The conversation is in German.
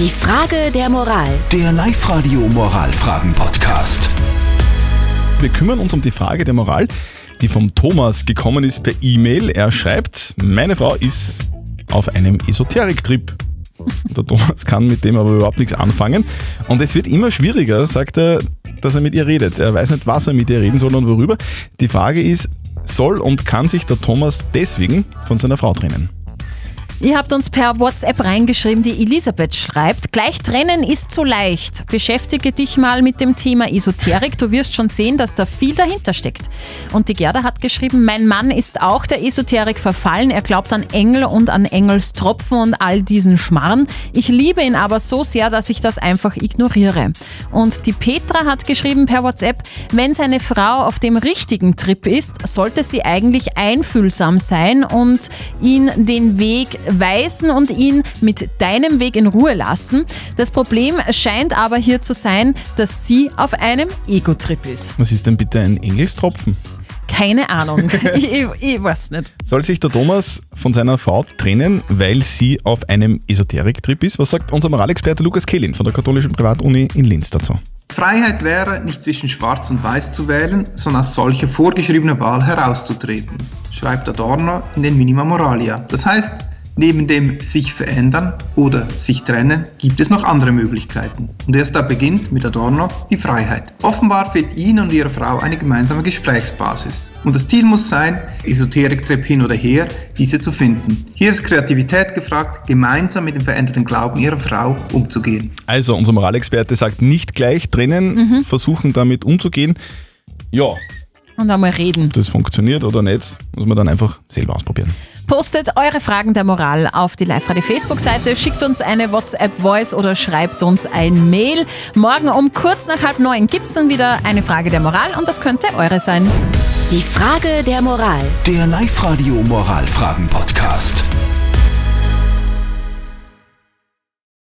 Die Frage der Moral. Der Live-Radio Moralfragen-Podcast. Wir kümmern uns um die Frage der Moral, die vom Thomas gekommen ist per E-Mail. Er schreibt, meine Frau ist auf einem Esoterik-Trip. Der Thomas kann mit dem aber überhaupt nichts anfangen. Und es wird immer schwieriger, sagt er, dass er mit ihr redet. Er weiß nicht, was er mit ihr reden soll und worüber. Die Frage ist, soll und kann sich der Thomas deswegen von seiner Frau trennen? Ihr habt uns per WhatsApp reingeschrieben, die Elisabeth schreibt, gleich trennen ist zu leicht. Beschäftige dich mal mit dem Thema Esoterik, du wirst schon sehen, dass da viel dahinter steckt. Und die Gerda hat geschrieben, mein Mann ist auch der Esoterik verfallen, er glaubt an Engel und an Engelstropfen und all diesen Schmarrn. Ich liebe ihn aber so sehr, dass ich das einfach ignoriere. Und die Petra hat geschrieben per WhatsApp, wenn seine Frau auf dem richtigen Trip ist, sollte sie eigentlich einfühlsam sein und ihn den Weg weisen und ihn mit deinem Weg in Ruhe lassen. Das Problem scheint aber hier zu sein, dass sie auf einem Ego-Trip ist. Was ist denn bitte ein Engelstropfen? Keine Ahnung. ich, ich, ich weiß nicht. Soll sich der Thomas von seiner Frau trennen, weil sie auf einem Esoterik-Trip ist? Was sagt unser Moralexperte Lukas Kehlin von der katholischen Privatuni in Linz dazu? Freiheit wäre, nicht zwischen Schwarz und Weiß zu wählen, sondern als solche vorgeschriebene Wahl herauszutreten, schreibt Adorno in den Minima Moralia. Das heißt, Neben dem sich verändern oder sich trennen gibt es noch andere Möglichkeiten. Und erst da beginnt mit Adorno die Freiheit. Offenbar fehlt Ihnen und Ihrer Frau eine gemeinsame Gesprächsbasis. Und das Ziel muss sein, Esoterik-Trip hin oder her, diese zu finden. Hier ist Kreativität gefragt, gemeinsam mit dem veränderten Glauben Ihrer Frau umzugehen. Also, unser Moralexperte sagt nicht gleich trennen, versuchen damit umzugehen. Ja, Und einmal reden. das funktioniert oder nicht, muss man dann einfach selber ausprobieren. Postet eure Fragen der Moral auf die Live-Radio Facebook-Seite, schickt uns eine WhatsApp-Voice oder schreibt uns ein Mail. Morgen um kurz nach halb neun gibt es dann wieder eine Frage der Moral und das könnte eure sein. Die Frage der Moral. Der Live-Radio Moralfragen-Podcast.